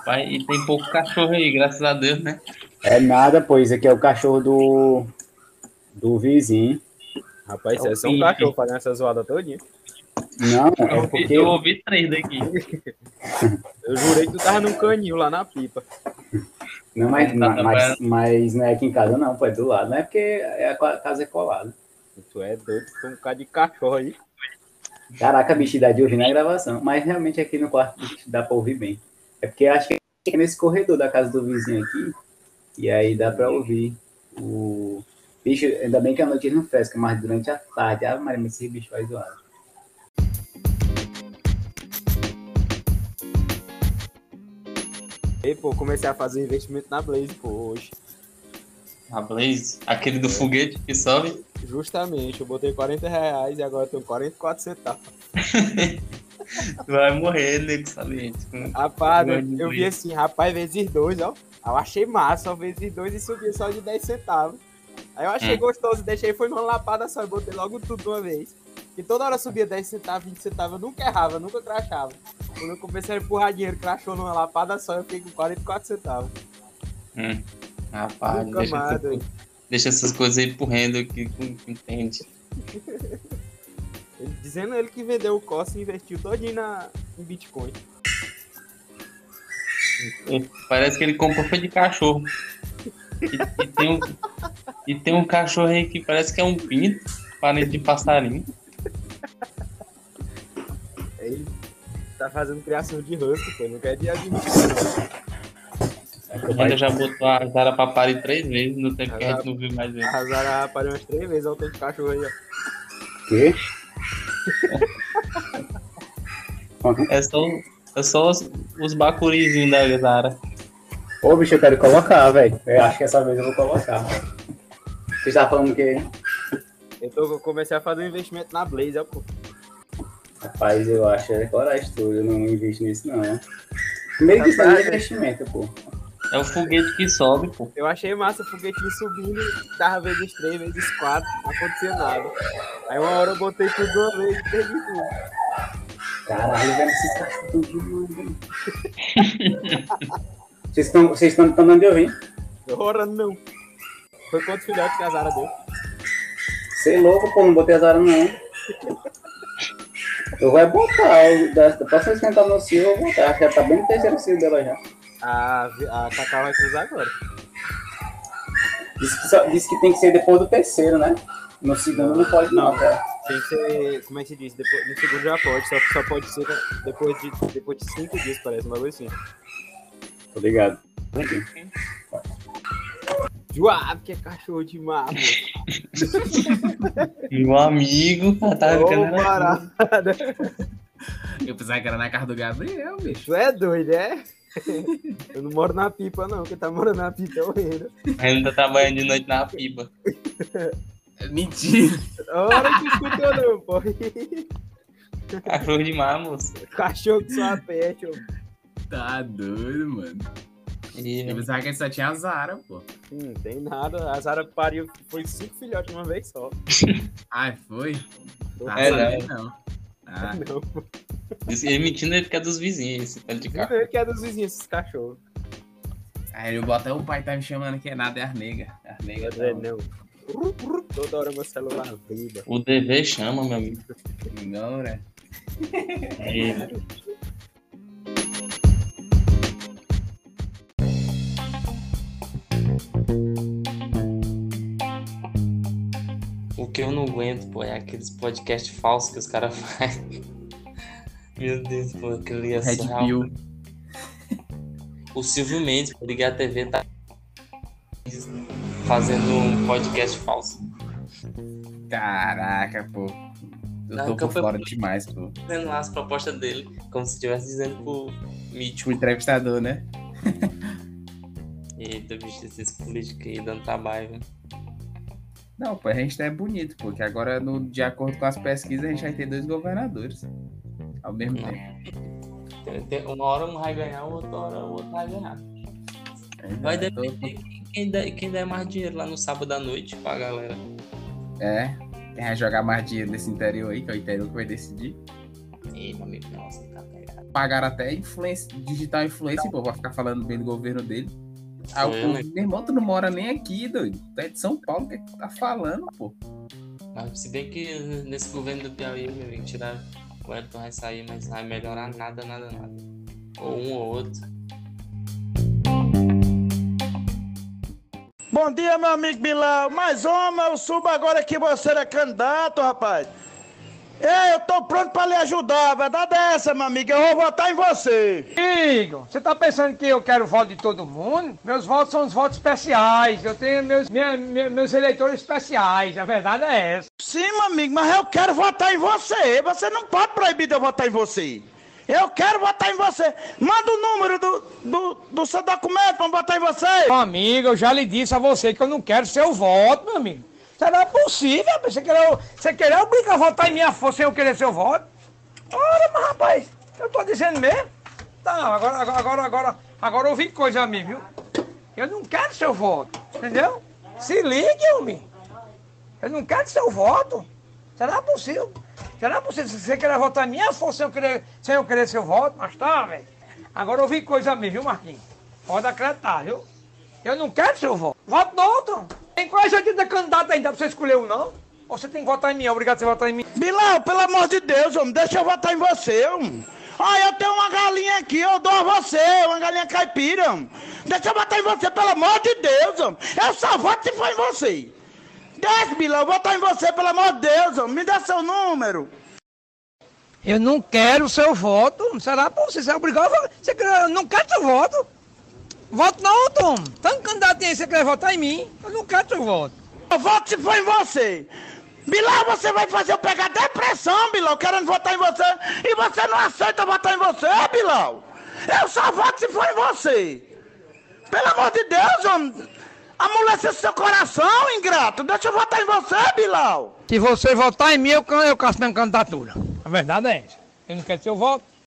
Rapaz, e tem pouco cachorro aí, graças a Deus, né? É nada, pois aqui é o cachorro do, do vizinho. Rapaz, É o é só um cachorro fazendo essa zoada todinha. Não, Eu é ouvi, porque. eu ouvi três daqui. Eu jurei que tu tava num canil lá na pipa. Não, mas, Tá mas, mas, mas não é aqui em casa, não, pô, é do lado. Não é porque é a casa é colada. Tu é doido, tem um bocado de cachorro aí. Caraca, bicho, dá de ouvir na gravação. Mas realmente aqui no quarto dá pra ouvir bem. É porque acho que é nesse corredor da casa do vizinho aqui. E aí dá pra ouvir o. Bicho, ainda bem que a noite não fresca, mas durante a tarde, ah, Maria, mas esse bicho vai zoar. E, pô, comecei a fazer investimento na Blaze, pô, hoje. A Blaze, aquele do foguete que sobe. Justamente, eu botei 40 reais e agora eu tenho 44 centavos. Vai morrer, nego saliente. Rapaz, eu, vi assim, rapaz, vezes dois, ó. Eu achei massa, ó, vezes dois e subia só de 10 centavos. Aí eu achei Hum. gostoso, deixei, foi numa lapada só, e botei logo tudo de uma vez. E toda hora subia 10 centavos, 20 centavos, eu nunca errava, nunca crachava. Quando eu comecei a empurrar dinheiro, crachou numa lapada só, eu fiquei com 44 centavos. Hum. Rapaz, Nunca deixa, mais, essas, deixa essas coisas aí pro rendo que que entende. Dizendo ele que vendeu o Costa e investiu todinho na, em Bitcoin. Parece que ele comprou foi de cachorro. E, e tem um, e tem um cachorro aí que parece que é um pinto, parede de passarinho. Ele tá fazendo criação de husky, pô, não quer de admitir. Ainda já botou a Zara pra parir três vezes no tempo que a gente não viu mais ele. A Zara pariu umas três vezes, olha o tanto de cachorro aí, ó. Quê? É só, é só os, os bacurizinhos da Zara. Ô, bicho, eu quero colocar, velho. Eu acho que essa vez eu vou colocar. Você estava falando que, Eu, tô, eu comecei a fazer um investimento na Blaze, ó, pô. rapaz, eu acho é coragem tudo. Eu não invisto nisso, não. Primeiro que isso é investimento, pô. É o foguete que sobe, pô. Eu achei massa o foguetinho subindo, dava vezes três, vezes quatro, não acontecia nada. Aí uma hora eu botei tudo uma vez e perdi tudo. Caralho, velho, esses cachorros tão velho. Vocês estão vocês estão dando de ouvir? Ora não. Foi quantos filhotes que a Zara deu? Você é louco, pô, não botei as aras, não. Eu vou botar, eu- da, da próxima vez que eu entrar no cio, eu vou botar. Acho que já tá bem no terceiro cio dela já. A, a Cacau vai cruzar agora. Diz que, só- diz que tem que ser depois do terceiro, né? No segundo não pode, não, cara. Tem que ser, como é que se diz? Depois, no segundo já pode, só que só pode ser depois de, depois de cinco dias, parece, um bagulho assim. Tô ligado. Joab, que é cachorro de mato. Meu amigo, tá ficando parada. Eu pensava que era na casa do Gabriel, bicho. Tu é doido, é? Eu não moro na pipa, não. Quem tá morando na pipa é o Reino. ainda trabalhando de noite na pipa. Mentira. Ora que escutou, não, pô. Cachorro de mar, moço. Cachorro que só pet, ó. Tá doido, mano. E, Eu pensava que só tinha a Zara, pô. Hum, tem nada. A Zara pariu, foi cinco filhotes de uma vez só. Ai, foi? Tá, É, sabia não. Ah, Não, ele mentindo ele que é dos vizinhos, esse pé de não cachorro. é que é dos vizinhos esses cachorros. aí eu boto o pai tá me chamando que é nada, é Arnega. Arnega Não é, tá. não. Toda hora meu celular vibra. O dever chama, meu amigo. Não, né? É. O que eu não aguento, pô, é aqueles podcasts falsos que os caras fazem. Meu Deus, pô, aquele é Red. Pill. O Silvio Mendes, por ligar a TV, tá fazendo um podcast falso. Caraca, pô. Eu Não, tô por fora demais, pô. Dizendo lá as propostas dele, como se estivesse dizendo pro mítico. Tipo, entrevistador, né? Eita, bicho, esses políticos aí dando trabalho? Não, pô, a gente é bonito, porque agora, no, de acordo com as pesquisas, a gente vai ter dois governadores ao mesmo Não. tempo. Tem- tem- Uma hora um vai ganhar, outra hora o outro vai ganhar. Vai Eu tô- depender de quem der, quem der mais dinheiro lá no sábado à noite pra galera. É, quem vai jogar mais dinheiro nesse interior aí, que é o interior que vai decidir. Ei, meu amigo, nossa, tá pegado. Pagaram até influência, digital influencer, pô, pra ficar falando bem do governo dele. Aí o Foi, povo, né? meu irmão, tu não mora nem aqui, doido. Tu é de São Paulo, o que é que tu tá falando, pô? Mas se bem que nesse governo do Piauí, meu amigo, tirar o Elton vai sair, mas não vai melhorar nada, nada, nada. Ou um ou outro. Bom dia, meu amigo Bilal. Mas, homem, eu subo agora que você é candidato, rapaz. Ei, eu tô pronto pra lhe ajudar. A verdade é essa, meu amigo. Eu vou votar em você. Igor, você tá pensando que eu quero voto de todo mundo? Meus votos são os votos especiais. Eu tenho meus, minha- minha- meus eleitores especiais. A verdade é essa. Sim, meu amigo, mas eu quero votar em você. Você não pode proibir de eu votar em você. Eu quero votar em você. Manda o número do, do, do seu documento pra eu votar em você. Amigo, eu já lhe disse a você que eu não quero seu voto, meu amigo. Será possível? Você querer, você querer obrigar a votar em minha força sem eu querer seu voto? Ora, mas rapaz, eu tô dizendo mesmo. Tá, agora, agora, agora, agora, agora ouvi coisa a mim, viu? Eu não quero seu voto, entendeu? Se ligue, homem. Eu não quero seu voto. Será possível? Será possível se você querer votar em minha força sem eu querer, sem eu querer seu voto? Mas tá, velho. Agora ouvi coisa a mim, viu, Marquinhos? Pode acreditar, viu? Eu não quero seu voto. Voto no outro. Tem quase 80 candidatos ainda pra você escolher um, não? Ou você tem que votar em mim? É obrigado a você votar em mim. Bilal, pelo amor de Deus, homem, deixa eu votar em você, homem. Olha, eu tenho uma galinha aqui, eu dou a você, uma galinha caipira, homem. Deixa eu votar em você, pelo amor de Deus, homem. Eu só voto se for em você. Desce, Bilal, eu vou votar em você, pelo amor de Deus, homem. Me dá seu número. Eu não quero seu voto. Será por você? Você é obrigado a votar. Você quer... Eu não quero seu voto. Voto não, Tom. Tanto candidato aí, você quer votar em mim. Eu não quero seu voto. Eu voto se for em você. Bilal, você vai fazer eu pegar depressão, Bilal, querendo votar em você. E você não aceita votar em você, Bilal. Eu só voto se for em você. Pelo amor de Deus, homem. Amolece seu coração, ingrato. Deixa eu votar em você, Bilal. Se você votar em mim, eu, eu caço minha candidatura. A verdade é essa. Eu não quero seu voto.